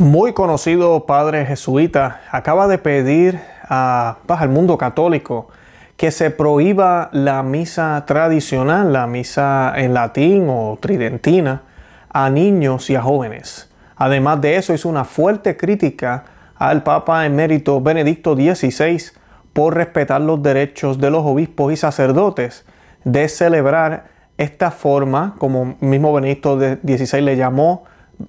muy conocido padre jesuita acaba de pedir al mundo católico que se prohíba la misa tradicional, la misa en latín o tridentina, a niños y a jóvenes. Además de eso, hizo una fuerte crítica al Papa emérito Benedicto XVI por respetar los derechos de los obispos y sacerdotes de celebrar esta forma, como mismo Benedicto XVI le llamó,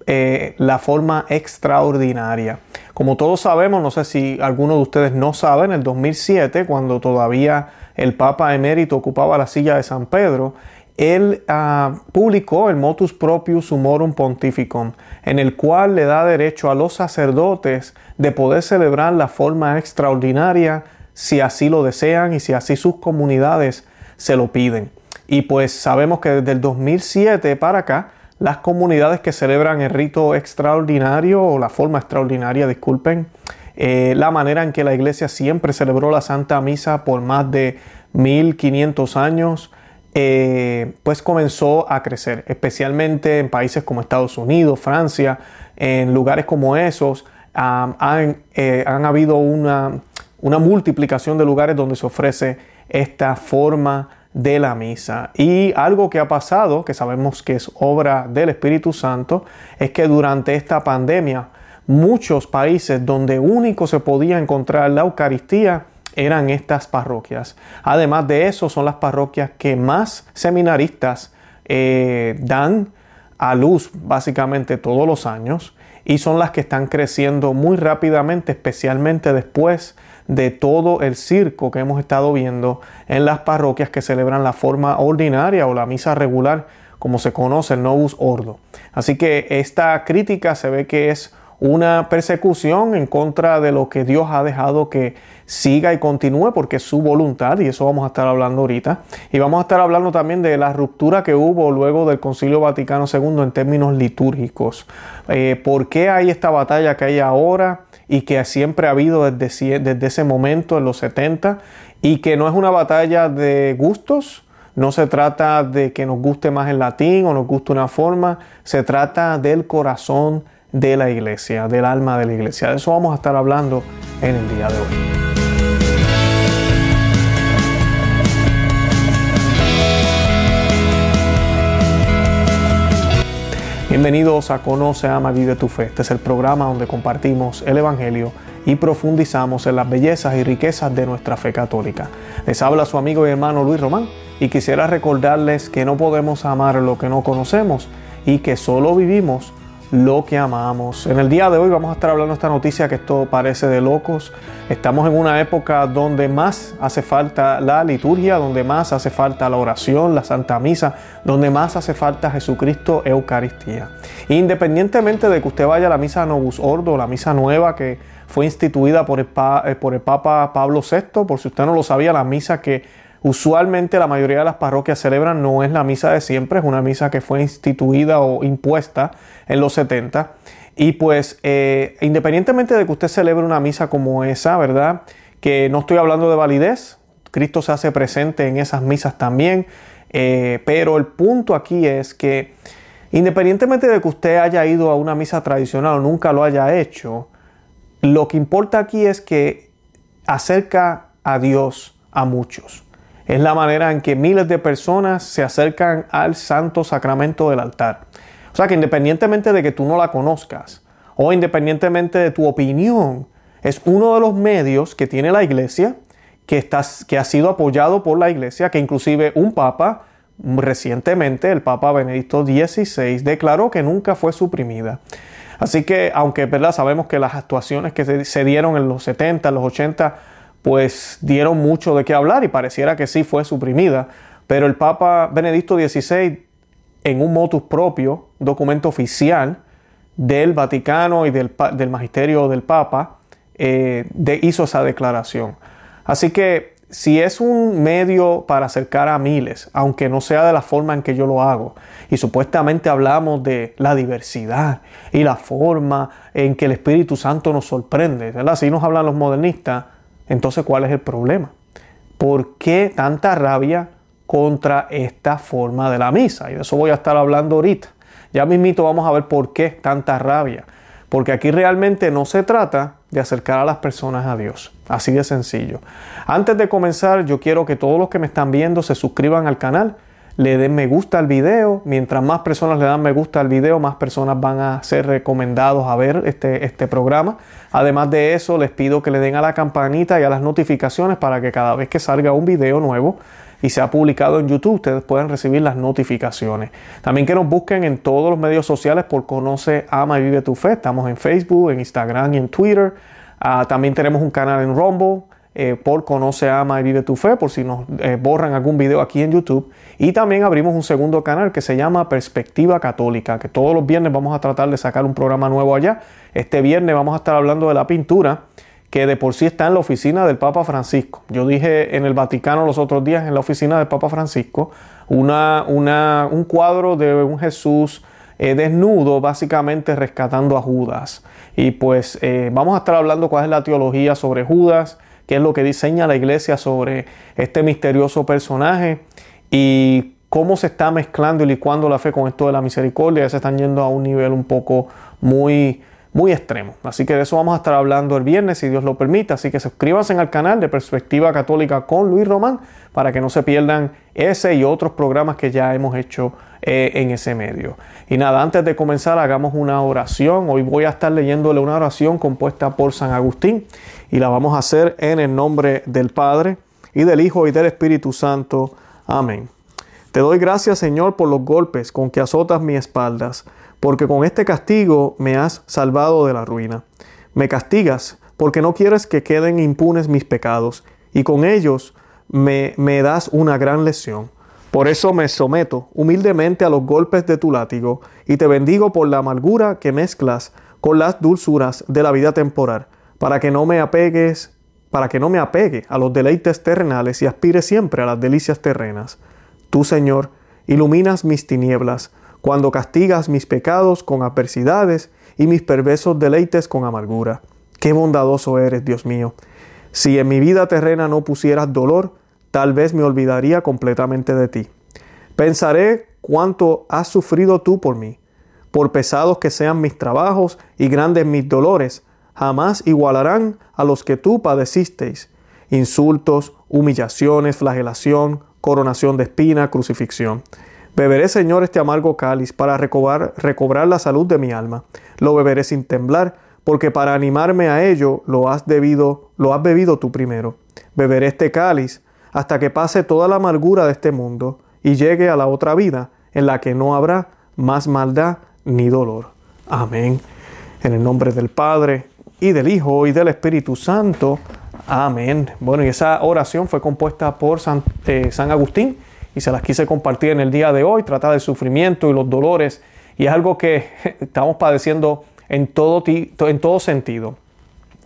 eh, la forma extraordinaria. Como todos sabemos, no sé si algunos de ustedes no saben, en el 2007, cuando todavía el Papa emérito ocupaba la silla de San Pedro, él ah, publicó el Motus Propius Humorum Pontificum, en el cual le da derecho a los sacerdotes de poder celebrar la forma extraordinaria si así lo desean y si así sus comunidades se lo piden. Y pues sabemos que desde el 2007 para acá, las comunidades que celebran el rito extraordinario o la forma extraordinaria, disculpen, eh, la manera en que la iglesia siempre celebró la Santa Misa por más de 1500 años, eh, pues comenzó a crecer, especialmente en países como Estados Unidos, Francia, en lugares como esos, han, eh, han, habido una, una multiplicación de lugares donde se ofrece esta forma de la misa. Y algo que ha pasado, que sabemos que es obra del Espíritu Santo, es que durante esta pandemia muchos países donde único se podía encontrar la Eucaristía eran estas parroquias. Además de eso, son las parroquias que más seminaristas eh, dan a luz básicamente todos los años y son las que están creciendo muy rápidamente, especialmente después de todo el circo que hemos estado viendo en las parroquias que celebran la forma ordinaria o la misa regular, como se conoce el Novus Ordo. Así que esta crítica se ve que es una persecución en contra de lo que Dios ha dejado que siga y continúe porque es su voluntad y eso vamos a estar hablando ahorita. Y vamos a estar hablando también de la ruptura que hubo luego del Concilio Vaticano II en términos litúrgicos. Eh, ¿Por qué hay esta batalla que hay ahora? y que siempre ha habido desde, desde ese momento, en los 70, y que no es una batalla de gustos, no se trata de que nos guste más el latín o nos guste una forma, se trata del corazón de la iglesia, del alma de la iglesia. De eso vamos a estar hablando en el día de hoy. Bienvenidos a Conoce, Ama, Vive tu Fe. Este es el programa donde compartimos el Evangelio y profundizamos en las bellezas y riquezas de nuestra fe católica. Les habla su amigo y hermano Luis Román y quisiera recordarles que no podemos amar lo que no conocemos y que solo vivimos lo que amamos. En el día de hoy vamos a estar hablando de esta noticia que esto parece de locos. Estamos en una época donde más hace falta la liturgia, donde más hace falta la oración, la Santa Misa, donde más hace falta Jesucristo Eucaristía. Independientemente de que usted vaya a la misa Novus Ordo, la misa nueva que fue instituida por el, eh, por el Papa Pablo VI, por si usted no lo sabía, la misa que Usualmente la mayoría de las parroquias celebran no es la misa de siempre, es una misa que fue instituida o impuesta en los 70. Y pues eh, independientemente de que usted celebre una misa como esa, ¿verdad? Que no estoy hablando de validez, Cristo se hace presente en esas misas también, eh, pero el punto aquí es que independientemente de que usted haya ido a una misa tradicional o nunca lo haya hecho, lo que importa aquí es que acerca a Dios a muchos. Es la manera en que miles de personas se acercan al santo sacramento del altar. O sea que independientemente de que tú no la conozcas o independientemente de tu opinión, es uno de los medios que tiene la iglesia, que, está, que ha sido apoyado por la iglesia, que inclusive un papa recientemente, el papa Benedicto XVI, declaró que nunca fue suprimida. Así que, aunque ¿verdad? sabemos que las actuaciones que se, dieron en los 70, en los 80, pues dieron mucho de qué hablar y pareciera que sí fue suprimida. Pero el Papa Benedicto XVI, en un motus propio, documento oficial del Vaticano y del, del Magisterio del Papa, eh, hizo esa declaración. Así que si es un medio para acercar a miles, aunque no sea de la forma en que yo lo hago, y supuestamente hablamos de la diversidad y la forma en que el Espíritu Santo nos sorprende, ¿verdad? Así nos hablan los modernistas, entonces, ¿cuál es el problema? ¿Por qué tanta rabia contra esta forma de la misa? Y de eso voy a estar hablando ahorita. Ya mismito vamos a ver por qué tanta rabia. porque aquí realmente no se trata de acercar a las personas a Dios. Así de sencillo. Antes de comenzar, yo quiero que todos los que me están viendo se suscriban al canal, le den me gusta al video. Mientras más personas le dan me gusta al video, más personas van a ser recomendados a ver este, este programa. Además de eso, les pido que le den a la campanita y a las notificaciones para que cada vez que salga un video nuevo, y se ha publicado en YouTube, ustedes pueden recibir las notificaciones. También que nos busquen en todos los medios sociales por Conoce, Ama y Vive tu Fe. Estamos en Facebook, en Instagram y en Twitter. Ah, también tenemos un canal en Rumble. Eh, por Conoce, Ama y Vive tu Fe, por si nos eh, borran algún video aquí en YouTube. Y también abrimos un segundo canal que se llama Perspectiva Católica, que todos los viernes vamos a tratar de sacar un programa nuevo allá. Este viernes vamos a estar hablando de la pintura que de por sí está en la oficina del Papa Francisco. Yo dije en el Vaticano los otros días, en la oficina del Papa Francisco, una, una, un cuadro de un Jesús eh, desnudo, básicamente rescatando a Judas. Y pues eh, vamos a estar hablando cuál es la teología sobre Judas, qué es lo que diseña la iglesia sobre este misterioso personaje y cómo se está mezclando y licuando la fe con esto de la misericordia. Ya se están yendo a un nivel un poco muy muy extremo. Así que de eso vamos a estar hablando el viernes, si Dios lo permite. Así que suscríbanse al canal de Perspectiva Católica con Luis Román para que no se pierdan ese y otros programas que ya hemos hecho eh, en ese medio. Y nada, antes de comenzar, hagamos una oración. Hoy voy a estar leyéndole una oración compuesta por San Agustín y la vamos a hacer en el nombre del Padre y del Hijo y del Espíritu Santo. Amén. Te doy gracias, Señor, por los golpes con que azotas mi espaldas porque con este castigo me has salvado de la ruina. Me castigas porque no quieres que queden impunes mis pecados, y con ellos me, me das una gran lesión. Por eso me someto humildemente a los golpes de tu látigo, y te bendigo por la amargura que mezclas con las dulzuras de la vida temporal, para que no me apegues, para que no me apegue a los deleites terrenales y aspire siempre a las delicias terrenas. Tú, Señor, iluminas mis tinieblas, cuando castigas mis pecados con adversidades y mis perversos deleites con amargura. Qué bondadoso eres, Dios mío. Si en mi vida terrena no pusieras dolor, tal vez me olvidaría completamente de ti. Pensaré cuánto has sufrido tú por mí. Por pesados que sean mis trabajos y grandes mis dolores, jamás igualarán a los que tú padecisteis. Insultos, humillaciones, flagelación, coronación de espina, crucifixión. Beberé, Señor, este amargo cáliz para recobrar, recobrar la salud de mi alma. Lo beberé sin temblar, porque para animarme a ello lo has debido, lo has bebido tú primero. Beberé este cáliz hasta que pase toda la amargura de este mundo y llegue a la otra vida en la que no habrá más maldad ni dolor. Amén. En el nombre del Padre y del Hijo y del Espíritu Santo. Amén. Bueno, y esa oración fue compuesta por San, eh, San Agustín y se las quise compartir en el día de hoy, trata del sufrimiento y los dolores y es algo que estamos padeciendo en todo, en todo sentido.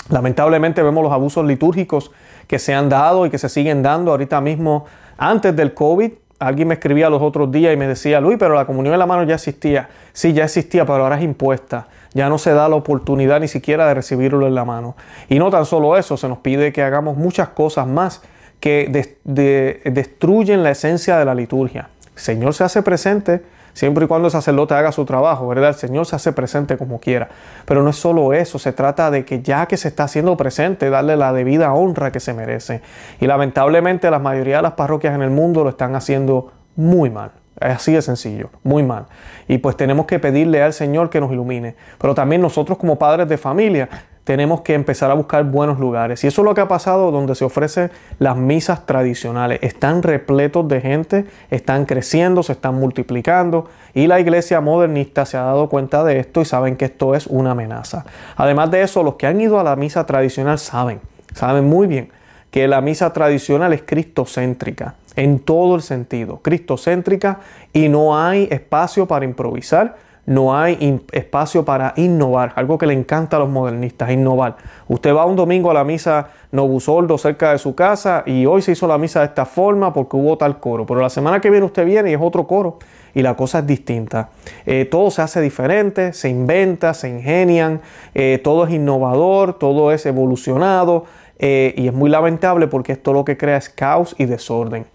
Lamentablemente vemos los abusos litúrgicos que se han dado y que se siguen dando ahorita mismo antes del COVID. Alguien me escribía los otros días y me decía, Luis, pero la comunión en la mano ya existía. Sí, ya existía, pero ahora es impuesta. Ya no se da la oportunidad ni siquiera de recibirlo en la mano. Y no tan solo eso, se nos pide que hagamos muchas cosas más que destruyen la esencia de la liturgia. Señor se hace presente siempre y cuando el sacerdote haga su trabajo, ¿verdad? El Señor se hace presente como quiera. Pero no es solo eso, se trata de que ya que se está haciendo presente, darle la debida honra que se merece. Y lamentablemente la mayoría de las parroquias en el mundo lo están haciendo muy mal. Así de sencillo, muy mal. Y pues tenemos que pedirle al Señor que nos ilumine. Pero también nosotros como padres de familia tenemos que empezar a buscar buenos lugares. Y eso es lo que ha pasado donde se ofrecen las misas tradicionales. Están repletos de gente, están creciendo, se están multiplicando y la iglesia modernista se ha dado cuenta de esto y saben que esto es una amenaza. Además de eso, los que han ido a la misa tradicional saben, saben muy bien que la misa tradicional es cristocéntrica en todo el sentido, cristocéntrica y no hay espacio para improvisar no hay espacio para innovar, algo que le encanta a los modernistas, innovar. Usted va un domingo a la misa Novusoldo cerca de su casa y hoy se hizo la misa de esta forma porque hubo tal coro, pero la semana que viene usted viene y es otro coro y la cosa es distinta. Eh, todo se hace diferente, se inventa, se ingenian, eh, todo es innovador, todo es evolucionado eh, y es muy lamentable porque esto lo que crea es caos y desorden.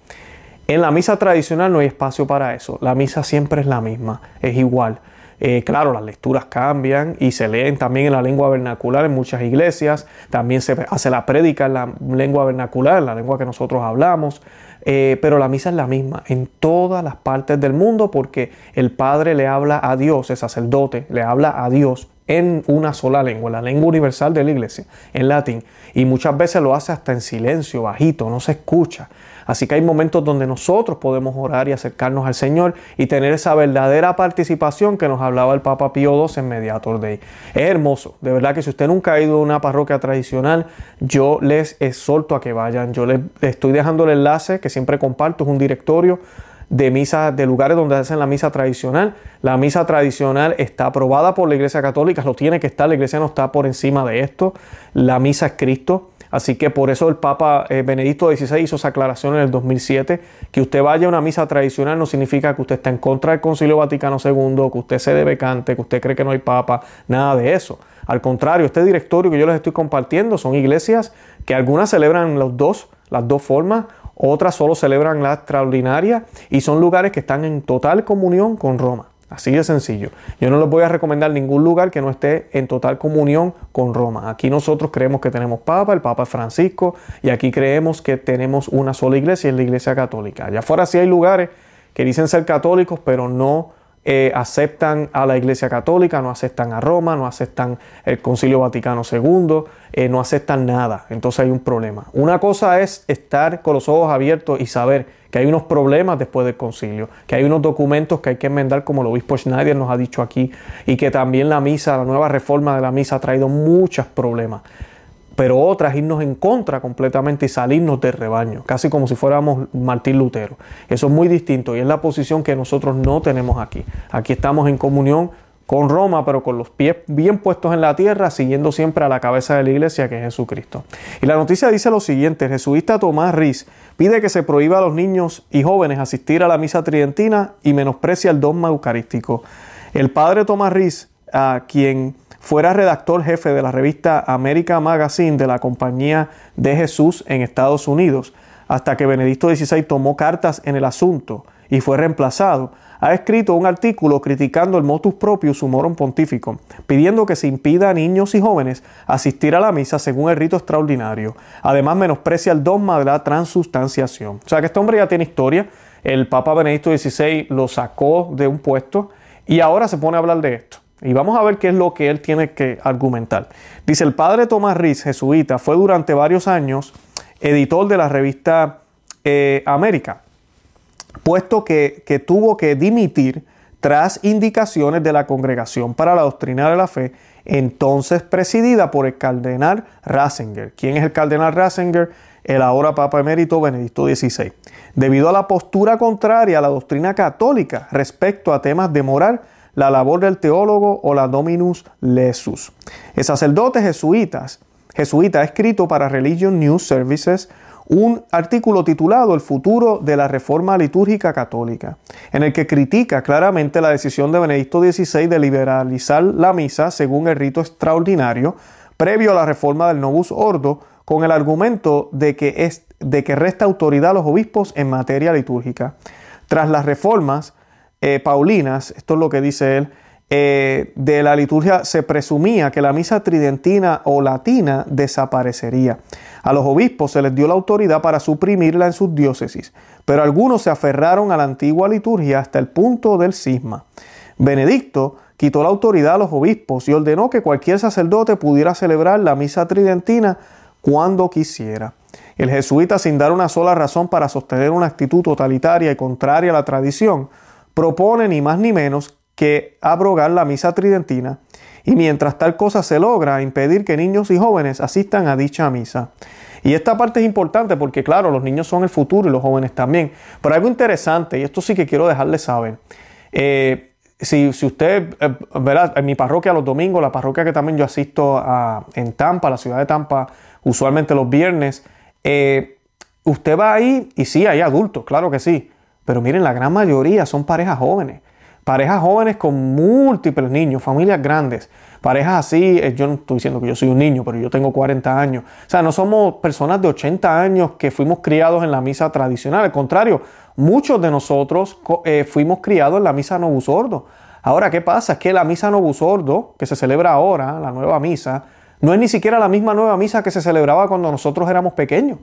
En la misa tradicional no hay espacio para eso, la misa siempre es la misma, es igual. Eh, claro, las lecturas cambian y se leen también en la lengua vernacular en muchas iglesias. También se hace la prédica en la lengua vernacular, en la lengua que nosotros hablamos. Eh, pero la misa es la misma en todas las partes del mundo porque el Padre le habla a Dios, el sacerdote le habla a Dios en una sola lengua, la lengua universal de la iglesia, en latín. Y muchas veces lo hace hasta en silencio, bajito, no se escucha. Así que hay momentos donde nosotros podemos orar y acercarnos al Señor y tener esa verdadera participación que nos hablaba el Papa Pío II en Mediator Day. Es hermoso, de verdad que si usted nunca ha ido a una parroquia tradicional, yo les exhorto a que vayan. Yo les estoy dejando el enlace que siempre comparto, es un directorio de misas, de lugares donde hacen la misa tradicional. La misa tradicional está aprobada por la Iglesia Católica, lo tiene que estar, la Iglesia no está por encima de esto. La misa es Cristo. Así que por eso el Papa eh, Benedicto XVI hizo esa aclaración en el 2007, que usted vaya a una misa tradicional no significa que usted está en contra del Concilio Vaticano II, que usted se debe cante, que usted cree que no hay Papa, nada de eso. Al contrario, este directorio que yo les estoy compartiendo son iglesias que algunas celebran los dos, las dos formas, otras solo celebran la extraordinaria y son lugares que están en total comunión con Roma. Así de sencillo. Yo no les voy a recomendar ningún lugar que no esté en total comunión con Roma. Aquí nosotros creemos que tenemos Papa, el Papa Francisco, y aquí creemos que tenemos una sola iglesia, es la Iglesia Católica. Allá afuera sí hay lugares que dicen ser católicos, pero no eh, aceptan a la Iglesia Católica, no aceptan a Roma, no aceptan el Concilio Vaticano II, eh, no aceptan nada. Entonces hay un problema. Una cosa es estar con los ojos abiertos y saber que hay unos problemas después del concilio, que hay unos documentos que hay que enmendar como el obispo Schneider nos ha dicho aquí y que también la misa, la nueva reforma de la misa ha traído muchos problemas pero otras irnos en contra completamente y salirnos del rebaño, casi como si fuéramos Martín Lutero. Eso es muy distinto y es la posición que nosotros no tenemos aquí. Aquí estamos en comunión con Roma, pero con los pies bien puestos en la tierra, siguiendo siempre a la cabeza de la iglesia, que es Jesucristo. Y la noticia dice lo siguiente, el jesuita Tomás Riz pide que se prohíba a los niños y jóvenes asistir a la misa tridentina y menosprecia el dogma eucarístico. El padre Tomás Riz, a quien fuera redactor jefe de la revista America Magazine de la Compañía de Jesús en Estados Unidos, hasta que Benedicto XVI tomó cartas en el asunto y fue reemplazado, ha escrito un artículo criticando el motus propius humorum pontífico, pidiendo que se impida a niños y jóvenes asistir a la misa según el rito extraordinario. Además, menosprecia el dogma de la transustanciación. O sea que este hombre ya tiene historia. El Papa Benedicto XVI lo sacó de un puesto y ahora se pone a hablar de esto. Y vamos a ver qué es lo que él tiene que argumentar. Dice, el padre Tomás Riz, jesuita, fue durante varios años editor de la revista eh, América, puesto que, que tuvo que dimitir tras indicaciones de la Congregación para la Doctrina de la Fe, entonces presidida por el cardenal Ratzinger. ¿Quién es el cardenal Ratzinger? El ahora Papa Emérito Benedicto XVI. Debido a la postura contraria a la doctrina católica respecto a temas de moral, la labor del teólogo o la dominus lesus. El sacerdote jesuitas, jesuita ha escrito para Religion News Services un artículo titulado El futuro de la reforma litúrgica católica, en el que critica claramente la decisión de Benedicto XVI de liberalizar la misa según el rito extraordinario previo a la reforma del Novus Ordo, con el argumento de que, es, de que resta autoridad a los obispos en materia litúrgica. Tras las reformas, eh, Paulinas, esto es lo que dice él, eh, de la liturgia se presumía que la misa tridentina o latina desaparecería. A los obispos se les dio la autoridad para suprimirla en sus diócesis, pero algunos se aferraron a la antigua liturgia hasta el punto del cisma. Benedicto quitó la autoridad a los obispos y ordenó que cualquier sacerdote pudiera celebrar la misa tridentina cuando quisiera. El jesuita, sin dar una sola razón para sostener una actitud totalitaria y contraria a la tradición, propone ni más ni menos que abrogar la misa tridentina y mientras tal cosa se logra, impedir que niños y jóvenes asistan a dicha misa. Y esta parte es importante porque, claro, los niños son el futuro y los jóvenes también. Pero algo interesante, y esto sí que quiero dejarles saber. Eh, si, usted, eh, en mi parroquia los domingos, la parroquia que también yo asisto a, en Tampa, la ciudad de Tampa, usualmente los viernes, eh, usted va ahí y sí, hay adultos, claro que sí. Pero miren, la gran mayoría son parejas jóvenes. Parejas jóvenes con múltiples niños, familias grandes. Parejas así, eh, yo no estoy diciendo que yo soy un niño, pero yo tengo 40 años. O sea, no somos personas de 80 años que fuimos criados en la misa tradicional. Al contrario, muchos de nosotros eh, fuimos criados en la misa Novus Ordo. Ahora, ¿qué pasa? Es que la misa Novusordo, que se celebra ahora, la nueva misa, no es ni siquiera la misma nueva misa que se celebraba cuando nosotros éramos pequeños.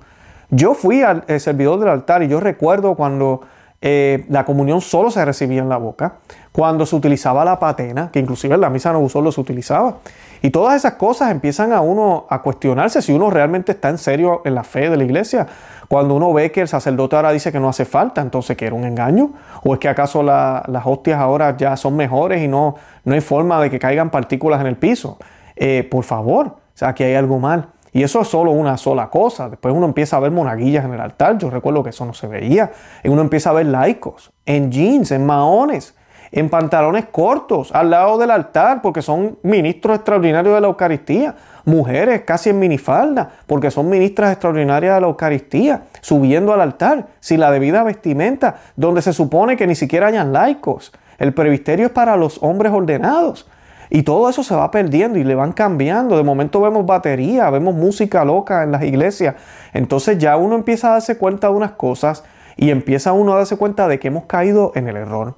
Yo fui al eh, servidor del altar y yo recuerdo cuando eh, la comunión solo se recibía en la boca, cuando se utilizaba la patena, que inclusive en la misa no solo se utilizaba. Y todas esas cosas empiezan a uno a cuestionarse si uno realmente está en serio en la fe de la iglesia. Cuando uno ve que el sacerdote ahora dice que no hace falta, entonces que era un engaño. ¿O es que acaso las hostias ahora ya son mejores y no, no hay forma de que caigan partículas en el piso? Eh, por favor, o sea, que hay algo mal. Y eso es solo una sola cosa. Después uno empieza a ver monaguillas en el altar. Yo recuerdo que eso no se veía. Y uno empieza a ver laicos en jeans, en maones, en pantalones cortos al lado del altar porque son ministros extraordinarios de la Eucaristía. Mujeres casi en minifalda porque son ministras extraordinarias de la Eucaristía, subiendo al altar sin la debida vestimenta, donde se supone que ni siquiera hayan laicos. El previsterio es para los hombres ordenados. Y todo eso se va perdiendo y le van cambiando. De momento vemos batería, vemos música loca en las iglesias. Entonces ya uno empieza a darse cuenta de unas cosas y empieza uno a darse cuenta de que hemos caído en el error.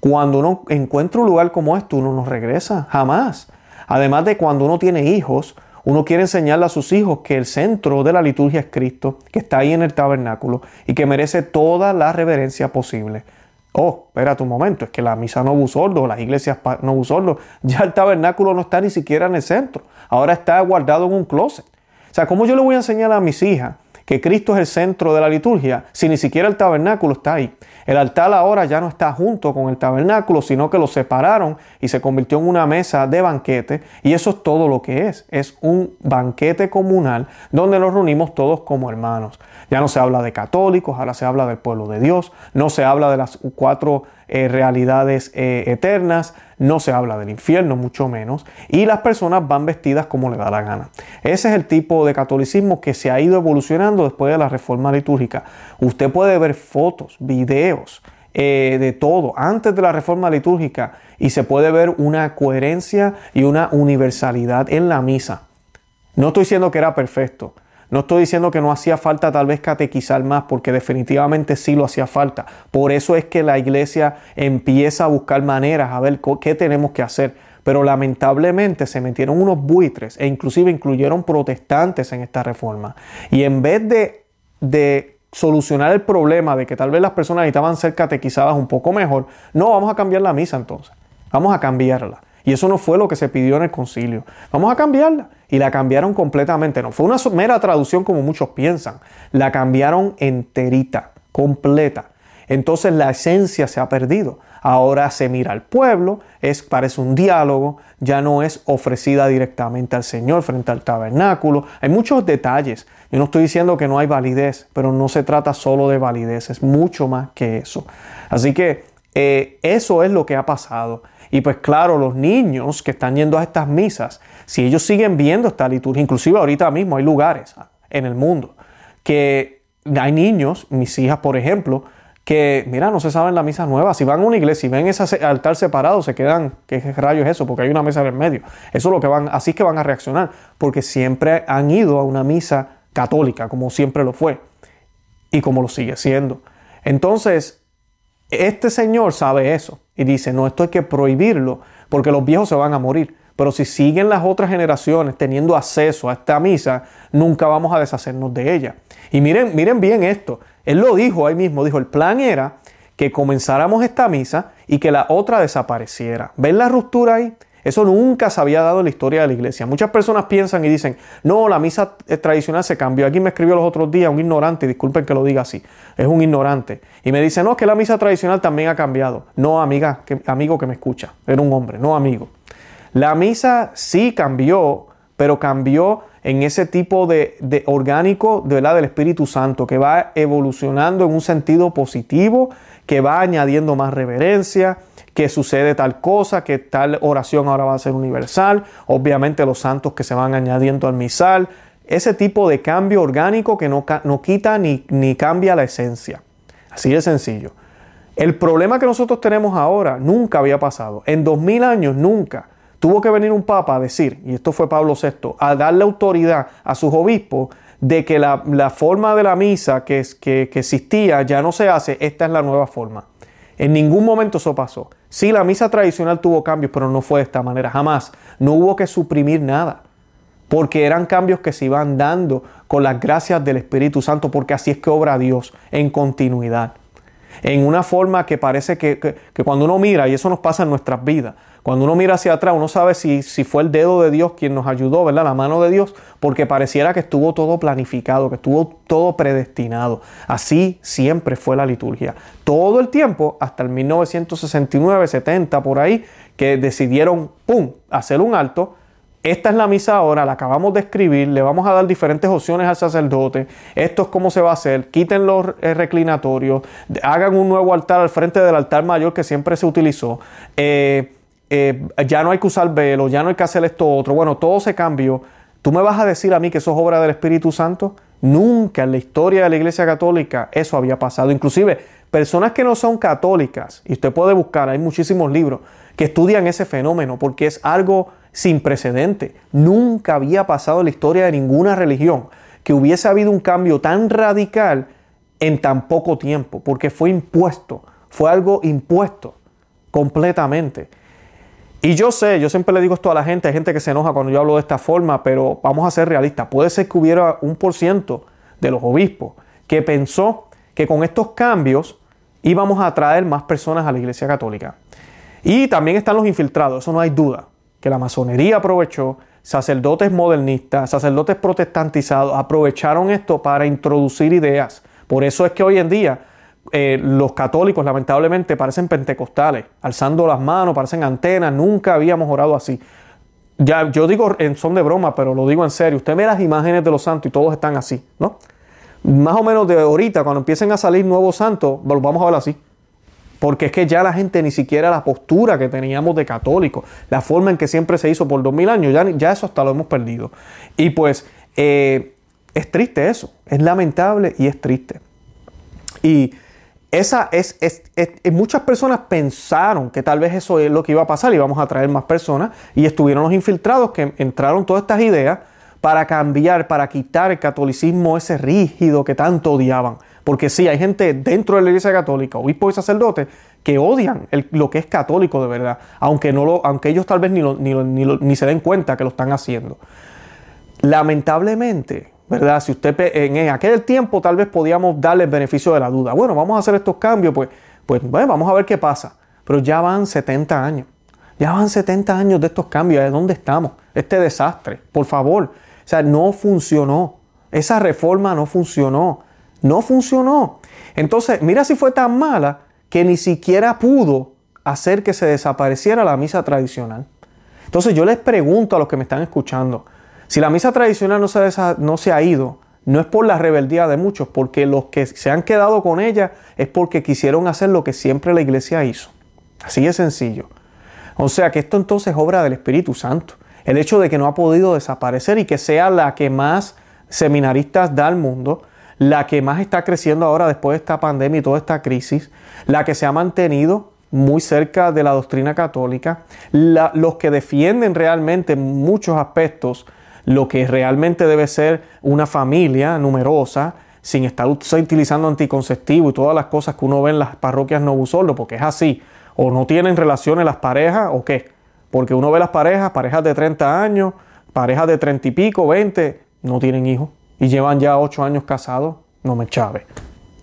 Cuando uno encuentra un lugar como esto, uno no regresa, jamás. Además de cuando uno tiene hijos, uno quiere enseñarle a sus hijos que el centro de la liturgia es Cristo, que está ahí en el tabernáculo y que merece toda la reverencia posible. Oh, espera un momento, es que la misa no sordo, las iglesias no sordo, ya el tabernáculo no está ni siquiera en el centro, ahora está guardado en un closet. O sea, ¿cómo yo le voy a enseñar a mis hijas que Cristo es el centro de la liturgia si ni siquiera el tabernáculo está ahí? El altar ahora ya no está junto con el tabernáculo, sino que lo separaron y se convirtió en una mesa de banquete. Y eso es todo lo que es. Es un banquete comunal donde nos reunimos todos como hermanos. Ya no se habla de católicos, ahora se habla del pueblo de Dios, no se habla de las cuatro eh, realidades eh, eternas, no se habla del infierno, mucho menos, y las personas van vestidas como le da la gana. Ese es el tipo de catolicismo que se ha ido evolucionando después de la reforma litúrgica. Usted puede ver fotos, videos, eh, de todo antes de la reforma litúrgica y se puede ver una coherencia y una universalidad en la misa. No estoy diciendo que era perfecto, no estoy diciendo que no hacía falta tal vez catequizar más, porque definitivamente sí lo hacía falta. Por eso es que la iglesia empieza a buscar maneras a ver qué tenemos que hacer. Pero lamentablemente se metieron unos buitres e inclusive incluyeron protestantes en esta reforma. Y en vez de, de solucionar el problema de que tal vez las personas necesitaban ser catequizadas un poco mejor, no, vamos a cambiar la misa entonces. Vamos a cambiarla. Y eso no fue lo que se pidió en el concilio. Vamos a cambiarla. Y la cambiaron completamente. No fue una mera traducción como muchos piensan. La cambiaron enterita, completa. Entonces la esencia se ha perdido. Ahora se mira al pueblo, es, parece un diálogo, ya no es ofrecida directamente al Señor frente al tabernáculo. Hay muchos detalles. Yo no estoy diciendo que no hay validez, pero no se trata solo de validez, es mucho más que eso. Así que eh, eso es lo que ha pasado. Y pues claro, los niños que están yendo a estas misas, si ellos siguen viendo esta liturgia, inclusive ahorita mismo hay lugares en el mundo que hay niños, mis hijas por ejemplo, que, mira, no se saben la misa nueva. Si van a una iglesia y ven ese altar separado, se quedan, ¿qué rayo es eso? Porque hay una mesa en el medio. Eso es lo que van, así es que van a reaccionar, porque siempre han ido a una misa católica, como siempre lo fue, y como lo sigue siendo. Entonces, este señor sabe eso y dice, no, esto hay que prohibirlo porque los viejos se van a morir. Pero si siguen las otras generaciones teniendo acceso a esta misa, nunca vamos a deshacernos de ella. Y miren, miren bien esto. Él lo dijo ahí mismo, dijo, el plan era que comenzáramos esta misa y que la otra desapareciera. ¿Ven la ruptura ahí? Eso nunca se había dado en la historia de la iglesia. Muchas personas piensan y dicen, no, la misa tradicional se cambió. Aquí me escribió los otros días un ignorante, disculpen que lo diga así, es un ignorante. Y me dice, no, es que la misa tradicional también ha cambiado. No, amiga, amigo que me escucha, era un hombre, no amigo. La misa sí cambió, pero cambió en ese tipo de, orgánico de del Espíritu Santo, que va evolucionando en un sentido positivo, que va añadiendo más reverencia, que sucede tal cosa, que tal oración ahora va a ser universal, obviamente los santos que se van añadiendo al misal, ese tipo de cambio orgánico que no, no quita ni, ni cambia la esencia. Así de sencillo. El problema que nosotros tenemos ahora nunca había pasado. En dos mil años nunca tuvo que venir un papa a decir, y esto fue Pablo VI, a darle autoridad a sus obispos de que la, forma de la misa que, que, que existía ya no se hace, esta es la nueva forma. En ningún momento eso pasó. Sí, la misa tradicional tuvo cambios, pero no fue de esta manera, jamás. No hubo que suprimir nada, porque eran cambios que se iban dando con las gracias del Espíritu Santo, porque así es que obra Dios en continuidad. En una forma que parece que, que, cuando uno mira, y eso nos pasa en nuestras vidas, cuando uno mira hacia atrás, uno sabe si, si fue el dedo de Dios quien nos ayudó, ¿verdad? La mano de Dios, porque pareciera que estuvo todo planificado, que estuvo todo predestinado. Así siempre fue la liturgia. Todo el tiempo, hasta el 1969, 70, por ahí, que decidieron, ¡pum!, hacer un alto. Esta es la misa ahora, la acabamos de escribir, le vamos a dar diferentes opciones al sacerdote. Esto es cómo se va a hacer. Quiten los eh, reclinatorios, hagan un nuevo altar al frente del altar mayor que siempre se utilizó. Eh, eh, ya no hay que usar velo, ya no hay que hacer esto otro. Bueno, todo se cambió. ¿Tú me vas a decir a mí que eso es obra del Espíritu Santo? Nunca en la historia de la Iglesia Católica eso había pasado. Inclusive personas que no son católicas, y usted puede buscar, hay muchísimos libros que estudian ese fenómeno porque es algo sin precedente. Nunca había pasado en la historia de ninguna religión que hubiese habido un cambio tan radical en tan poco tiempo, porque fue impuesto, fue algo impuesto completamente. Y yo sé, yo siempre le digo esto a la gente, hay gente que se enoja cuando yo hablo de esta forma, pero vamos a ser realistas. Puede ser que hubiera un por ciento de los obispos que pensó que con estos cambios íbamos a atraer más personas a la Iglesia Católica. Y también están los infiltrados, eso no hay duda, que la masonería aprovechó, sacerdotes modernistas, sacerdotes protestantizados aprovecharon esto para introducir ideas. Por eso es que hoy en día eh, los católicos lamentablemente parecen pentecostales, alzando las manos, parecen antenas, nunca habíamos orado así. Ya, yo digo en son de broma, pero lo digo en serio. Usted ve las imágenes de los santos y todos están así, ¿no? Más o menos de ahorita, cuando empiecen a salir nuevos santos, los vamos a ver así. Porque es que ya la gente ni siquiera la postura que teníamos de católicos, la forma en que siempre se hizo por dos mil años, ya, ya eso hasta lo hemos perdido. Y pues eh, es triste eso, es lamentable y es triste. Y esa es, muchas personas pensaron que tal vez eso es lo que iba a pasar y vamos a traer más personas y estuvieron los infiltrados que entraron todas estas ideas para cambiar, para quitar el catolicismo ese rígido que tanto odiaban. Porque sí, hay gente dentro de la iglesia católica, obispos y sacerdotes, que odian lo que es católico de verdad, aunque, no lo, aunque ellos tal vez ni, ni, ni se den cuenta que lo están haciendo. Lamentablemente, ¿verdad? Si usted en aquel tiempo tal vez podíamos darle el beneficio de la duda. Bueno, vamos a hacer estos cambios, pues, pues bueno, vamos a ver qué pasa. Pero ya van 70 años. Ya van 70 años de estos cambios. ¿De dónde estamos? Este desastre. Por favor. O sea, no funcionó. Esa reforma no funcionó. No funcionó. Entonces, mira si fue tan mala que ni siquiera pudo hacer que se desapareciera la misa tradicional. Entonces yo les pregunto a los que me están escuchando, si la misa tradicional no se, no se ha ido, no es por la rebeldía de muchos, porque los que se han quedado con ella es porque quisieron hacer lo que siempre la iglesia hizo. Así de sencillo. O sea que esto entonces es obra del Espíritu Santo. El hecho de que no ha podido desaparecer y que sea la que más seminaristas da al mundo, la que más está creciendo ahora después de esta pandemia y toda esta crisis, la que se ha mantenido muy cerca de la doctrina católica, los que defienden realmente muchos aspectos lo que realmente debe ser una familia numerosa, sin estar utilizando anticonceptivo y todas las cosas que uno ve en las parroquias novusoldo, porque es así. O no tienen relaciones las parejas o qué. Porque uno ve las parejas, parejas de 30 años, parejas de 30 y pico, 20, no tienen hijos y llevan ya 8 años casados. No me chave.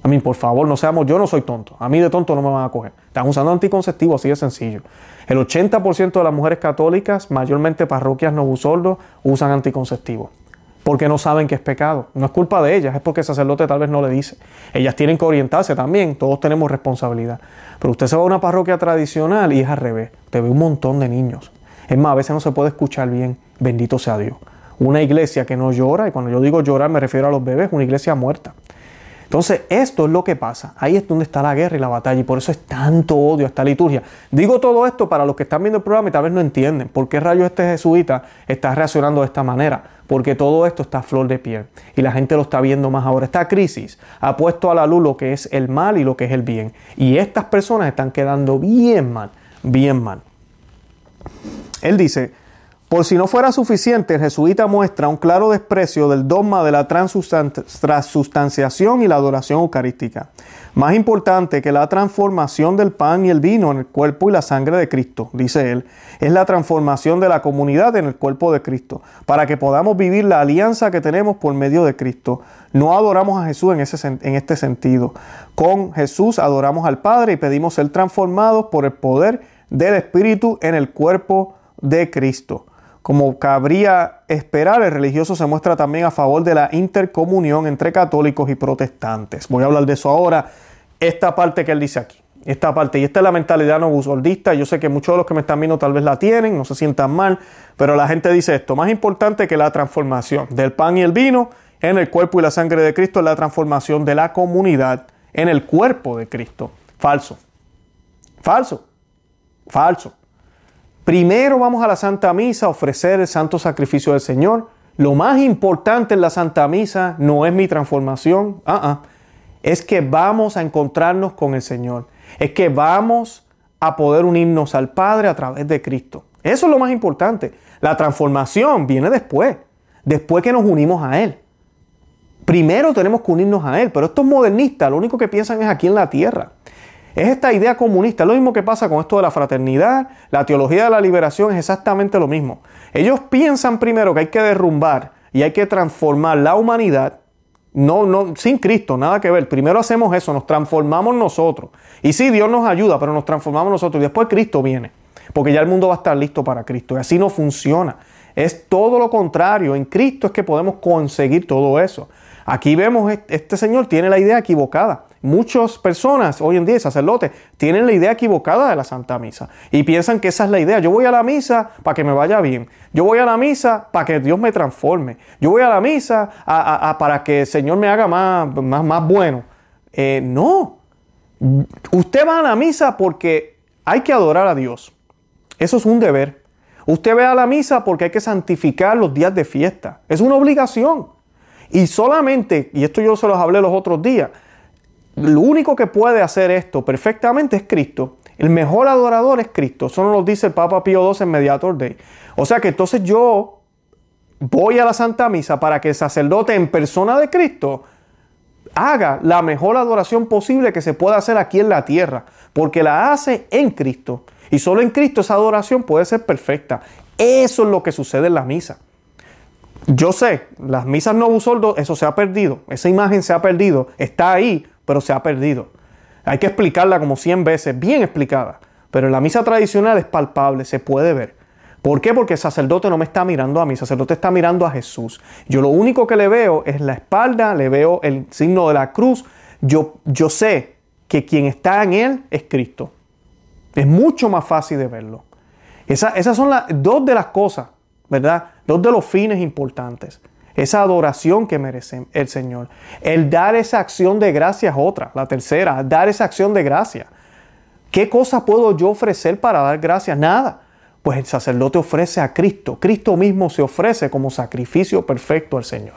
A mí, por favor, no seamos, yo no soy tonto. A mí de tonto no me van a coger. Están usando anticonceptivos, así de sencillo. El 80% de las mujeres católicas, mayormente parroquias novusoldos, usan anticonceptivos. Porque no saben que es pecado. No es culpa de ellas, es porque el sacerdote tal vez no le dice. Ellas tienen que orientarse también, todos tenemos responsabilidad. Pero usted se va a una parroquia tradicional y es al revés. Te ve un montón de niños. Es más, a veces no se puede escuchar bien. Bendito sea Dios. Una iglesia que no llora, y cuando yo digo llorar me refiero a los bebés, una iglesia muerta. Entonces, esto es lo que pasa. Ahí es donde está la guerra y la batalla. Y por eso es tanto odio a esta liturgia. Digo todo esto para los que están viendo el programa y tal vez no entienden por qué rayos este jesuita está reaccionando de esta manera. Porque todo esto está a flor de piel. Y la gente lo está viendo más ahora. Esta crisis ha puesto a la luz lo que es el mal y lo que es el bien. Y estas personas están quedando bien mal, bien mal. Él dice, Por si no fuera suficiente, el jesuita muestra un claro desprecio del dogma de la transustanciación y la adoración eucarística. Más importante que la transformación del pan y el vino en el cuerpo y la sangre de Cristo, dice él, es la transformación de la comunidad en el cuerpo de Cristo, para que podamos vivir la alianza que tenemos por medio de Cristo. No adoramos a Jesús en, ese, en este sentido. Con Jesús adoramos al Padre y pedimos ser transformados por el poder del Espíritu en el cuerpo de Cristo. Como cabría esperar, el religioso se muestra también a favor de la intercomunión entre católicos y protestantes. Voy a hablar de eso ahora. Esta parte que él dice aquí. Esta parte, y esta es la mentalidad no busoldista. Yo sé que muchos de los que me están viendo tal vez la tienen, no se sientan mal, pero la gente dice esto: más importante que la transformación del pan y el vino en el cuerpo y la sangre de Cristo es la transformación de la comunidad en el cuerpo de Cristo. Falso. Falso. Falso. Primero vamos a la Santa Misa a ofrecer el santo sacrificio del Señor. Lo más importante en la Santa Misa no es mi transformación, es que vamos a encontrarnos con el Señor. Es que vamos a poder unirnos al Padre a través de Cristo. Eso es lo más importante. La transformación viene después, después que nos unimos a Él. Primero tenemos que unirnos a Él, pero estos modernistas lo único que piensan es aquí en la tierra. Es esta idea comunista, lo mismo que pasa con esto de la fraternidad, la teología de la liberación es exactamente lo mismo. Ellos piensan primero que hay que derrumbar y hay que transformar la humanidad, no, no, sin Cristo, nada que ver. Primero hacemos eso, nos transformamos nosotros. Y sí, Dios nos ayuda, pero nos transformamos nosotros y después Cristo viene, porque ya el mundo va a estar listo para Cristo. Y así no funciona. Es todo lo contrario. En Cristo es que podemos conseguir todo eso. Aquí vemos, este señor tiene la idea equivocada. Muchas personas hoy en día, sacerdotes, tienen la idea equivocada de la Santa Misa y piensan que esa es la idea. Yo voy a la misa para que me vaya bien. Yo voy a la misa para que Dios me transforme. Yo voy a la misa para que el Señor me haga más, más, más bueno. Eh, no. Usted va a la misa porque hay que adorar a Dios. Eso es un deber. Usted ve a la misa porque hay que santificar los días de fiesta. Es una obligación. Y solamente, y esto yo se los hablé los otros días, lo único que puede hacer esto perfectamente es Cristo. El mejor adorador es Cristo. Eso nos lo dice el Papa Pío II en Mediator Day. O sea que entonces yo voy a la Santa Misa para que el sacerdote en persona de Cristo haga la mejor adoración posible que se pueda hacer aquí en la tierra, porque la hace en Cristo. Y solo en Cristo esa adoración puede ser perfecta. Eso es lo que sucede en la misa. Yo sé, las misas no busoldo, eso se ha perdido, esa imagen se ha perdido, está ahí, pero se ha perdido. Hay que explicarla como 100 veces, bien explicada. Pero en la misa tradicional es palpable, se puede ver. ¿Por qué? Porque el sacerdote no me está mirando a mí, el sacerdote está mirando a Jesús. Yo lo único que le veo es la espalda, le veo el signo de la cruz. Yo, yo sé que quien está en él es Cristo. Es mucho más fácil de verlo. esas son las dos de las cosas, ¿verdad? Dos de los fines importantes esa adoración que merece el Señor. El dar esa acción de gracia otra. La tercera, dar esa acción de gracia. ¿Qué cosa puedo yo ofrecer para dar gracias? Nada. Pues el sacerdote ofrece a Cristo. Cristo mismo se ofrece como sacrificio perfecto al Señor.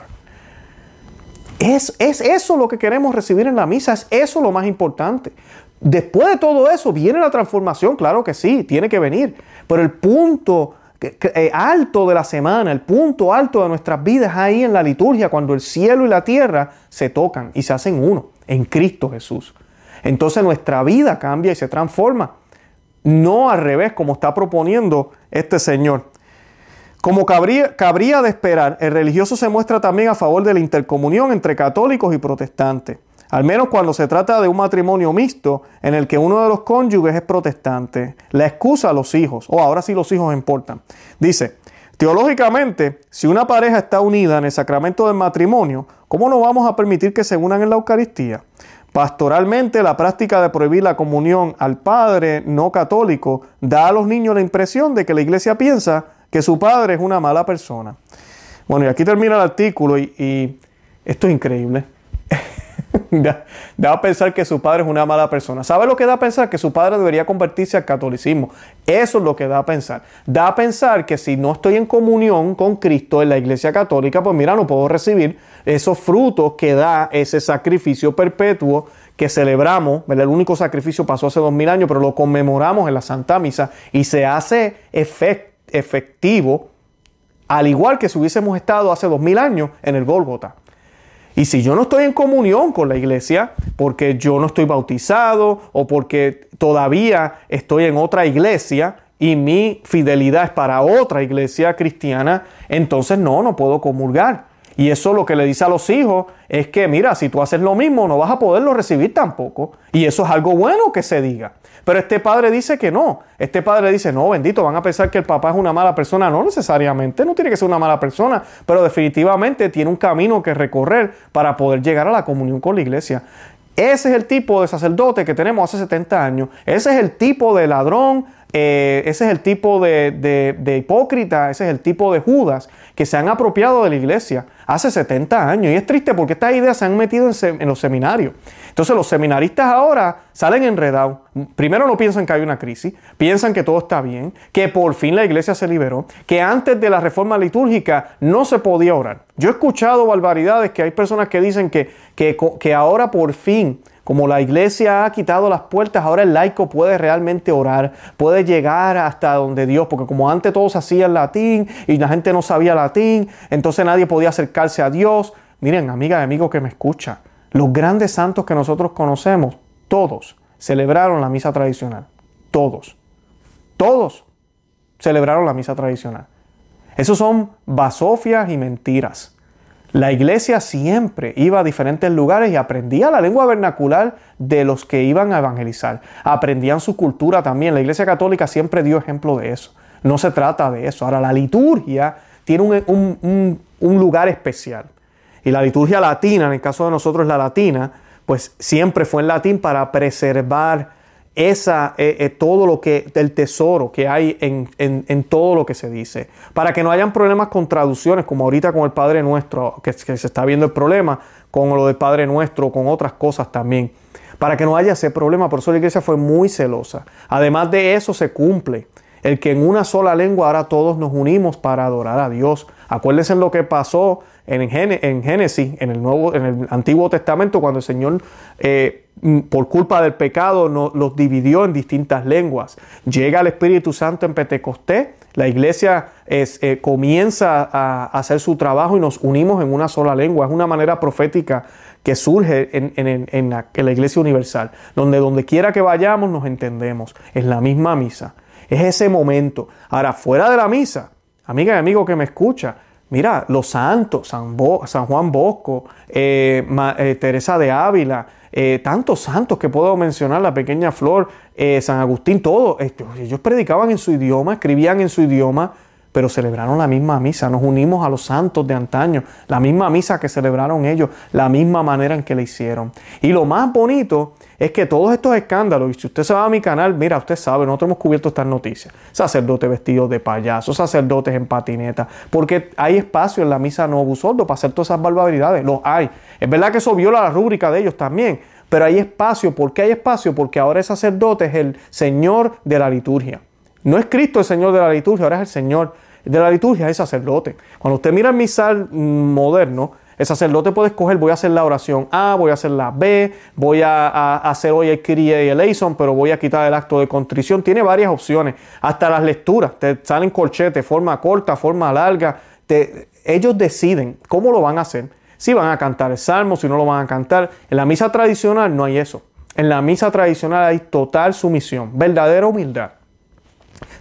Es, es eso lo que queremos recibir en la misa, es eso lo más importante. Después de todo eso viene la transformación, claro que sí, tiene que venir. Pero el punto alto de la semana, el punto alto de nuestras vidas ahí en la liturgia, cuando el cielo y la tierra se tocan y se hacen uno en Cristo Jesús. Entonces nuestra vida cambia y se transforma. No al revés como está proponiendo este Señor. Como cabría, cabría de esperar, el religioso se muestra también a favor de la intercomunión entre católicos y protestantes al menos cuando se trata de un matrimonio mixto en el que uno de los cónyuges es protestante. La excusa a los hijos, o ahora sí los hijos importan. Dice, teológicamente, si una pareja está unida en el sacramento del matrimonio, ¿cómo no vamos a permitir que se unan en la Eucaristía? Pastoralmente, la práctica de prohibir la comunión al padre no católico da a los niños la impresión de que la iglesia piensa que su padre es una mala persona. Bueno, y aquí termina el artículo y, y esto es increíble. da, a pensar que su padre es una mala persona. ¿Sabe lo que da a pensar? Que su padre debería convertirse al catolicismo. Eso es lo que da a pensar. Da a pensar que si no estoy en comunión con Cristo en la iglesia católica, pues mira, no puedo recibir esos frutos que da ese sacrificio perpetuo que celebramos. El único sacrificio pasó hace dos mil años, pero lo conmemoramos en la Santa Misa y se hace efectivo al igual que si hubiésemos estado hace dos mil años en el Gólgota. Y si yo no estoy en comunión con la iglesia, porque yo no estoy bautizado o porque todavía estoy en otra iglesia y mi fidelidad es para otra iglesia cristiana, entonces no, no puedo comulgar. Y eso lo que le dice a los hijos es que, mira, si tú haces lo mismo, no vas a poderlo recibir tampoco. Y eso es algo bueno que se diga. Pero este padre dice que no. Este padre dice, no, bendito, van a pensar que el papá es una mala persona. No necesariamente, no tiene que ser una mala persona, pero definitivamente tiene un camino que recorrer para poder llegar a la comunión con la iglesia. Ese es el tipo de sacerdote que tenemos hace 70 años. Ese es el tipo de ladrón, eh, ese es el tipo de, hipócrita, ese es el tipo de Judas que se han apropiado de la iglesia hace 70 años. Y es triste porque estas ideas se han metido en, los seminarios. Entonces los seminaristas ahora salen enredados. Primero no piensan que hay una crisis, piensan que todo está bien, que por fin la iglesia se liberó, que antes de la reforma litúrgica no se podía orar. Yo he escuchado barbaridades que hay personas que dicen que, que ahora por fin como la iglesia ha quitado las puertas, ahora el laico puede realmente orar, puede llegar hasta donde Dios, porque como antes todos hacían latín y la gente no sabía latín, entonces nadie podía acercarse a Dios. Miren, amiga y amigo que me escucha, los grandes santos que nosotros conocemos, todos celebraron la misa tradicional. Todos. Todos celebraron la misa tradicional. Esos son basofias y mentiras. La iglesia siempre iba a diferentes lugares y aprendía la lengua vernacular de los que iban a evangelizar. Aprendían su cultura también. La iglesia católica siempre dio ejemplo de eso. No se trata de eso. Ahora, la liturgia tiene un, lugar especial. Y la liturgia latina, en el caso de nosotros la latina, pues siempre fue en latín para preservar esa, eh, eh, todo lo que, el tesoro que hay en, todo lo que se dice. Para que no hayan problemas con traducciones, como ahorita con el Padre Nuestro, que, que se está viendo el problema, con lo del Padre Nuestro, con otras cosas también. Para que no haya ese problema, por eso la iglesia fue muy celosa. Además de eso se cumple el que en una sola lengua ahora todos nos unimos para adorar a Dios. Acuérdense en lo que pasó en, Génesis, en el, Nuevo, en el Antiguo Testamento, cuando el Señor, eh, mm, por culpa del pecado, los dividió en distintas lenguas. Llega el Espíritu Santo en Pentecostés, la iglesia eh, comienza a hacer su trabajo y nos unimos en una sola lengua. Es una manera profética que surge en, la, iglesia universal, donde donde quiera que vayamos nos entendemos. Es la misma misa. Es ese momento. Ahora, fuera de la misa, amiga y amigo que me escucha, Mira, los santos, San, Juan Bosco, eh, eh, Teresa de Ávila, eh, tantos santos que puedo mencionar, la pequeña Flor, San Agustín, todos, ellos predicaban en su idioma, escribían en su idioma, pero celebraron la misma misa, nos unimos a los santos de antaño, la misma misa que celebraron ellos, la misma manera en que la hicieron. Y lo más bonito es que todos estos escándalos, y si usted se va a mi canal, mira, usted sabe, nosotros hemos cubierto estas noticias. Sacerdotes vestidos de payasos, sacerdotes en patineta, porque hay espacio en la misa no abusordo para hacer todas esas barbaridades. Los hay. Es verdad que eso viola la rúbrica de ellos también, pero hay espacio. ¿Por qué hay espacio? Porque ahora el sacerdote es el Señor de la liturgia. No es Cristo el Señor de la liturgia, ahora es el Señor de la liturgia, es el sacerdote. Cuando usted mira el misal moderno, el sacerdote puede escoger, voy a hacer la oración A, voy a hacer la B, voy a, hacer hoy el Kyrie y el Eison, pero voy a quitar el acto de contrición. Tiene varias opciones. Hasta las lecturas, te salen corchetes, forma corta, forma larga. ellos deciden cómo lo van a hacer. Si van a cantar el salmo, si no lo van a cantar. En la misa tradicional no hay eso. En la misa tradicional hay total sumisión, verdadera humildad.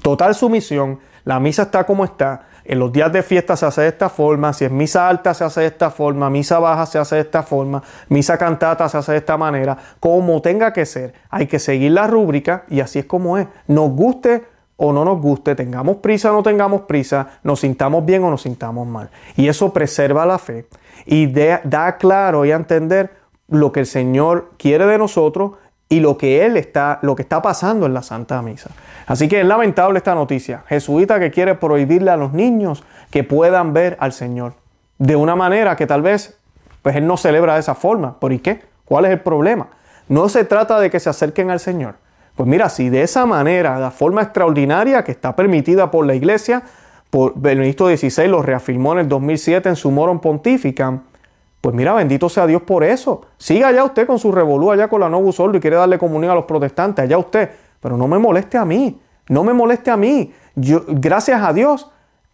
Total sumisión. La misa está como está en los días de fiesta se hace de esta forma, si es misa alta se hace de esta forma, misa baja se hace de esta forma, misa cantata se hace de esta manera, como tenga que ser. Hay que seguir la rúbrica y así es como es. Nos guste o no nos guste, tengamos prisa o no tengamos prisa, nos sintamos bien o nos sintamos mal. Y eso preserva la fe y da claro y a entender lo que el Señor quiere de nosotros y lo que él está, lo que está pasando en la Santa Misa. Así que es lamentable esta noticia. Jesuita que quiere prohibirle a los niños que puedan ver al Señor de una manera que tal vez pues él no celebra de esa forma. ¿Por qué? ¿Cuál es el problema? No se trata de que se acerquen al Señor. Pues mira, si de esa manera, la forma extraordinaria que está permitida por la Iglesia, por Benedicto XVI lo reafirmó en el 2007 en su Moron Pontificam, pues mira, bendito sea Dios por eso. Siga allá usted con su revolú allá con la Novus Ordo y quiere darle comunión a los protestantes, allá usted. Pero no me moleste a mí, no me moleste a mí. Yo, gracias a Dios,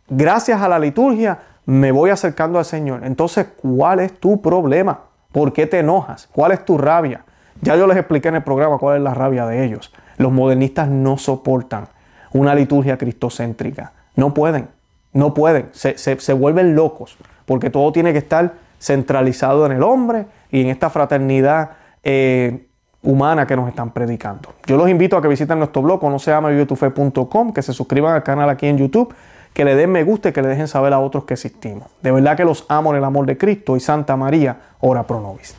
gracias a la liturgia me voy acercando al Señor. Entonces, ¿cuál es tu problema? ¿Por qué te enojas? ¿Cuál es tu rabia? Ya yo les expliqué en el programa cuál es la rabia de ellos. Los modernistas no soportan una liturgia cristocéntrica. No pueden, no pueden. Se, vuelven locos porque todo tiene que estar centralizado en el hombre y en esta fraternidad eh, humana que nos están predicando. Yo los invito a que visiten nuestro blog, no se llama que se suscriban al canal aquí en YouTube, que le den me gusta y que le dejen saber a otros que existimos. De verdad que los amo en el amor de Cristo y Santa María, ora pro nobis.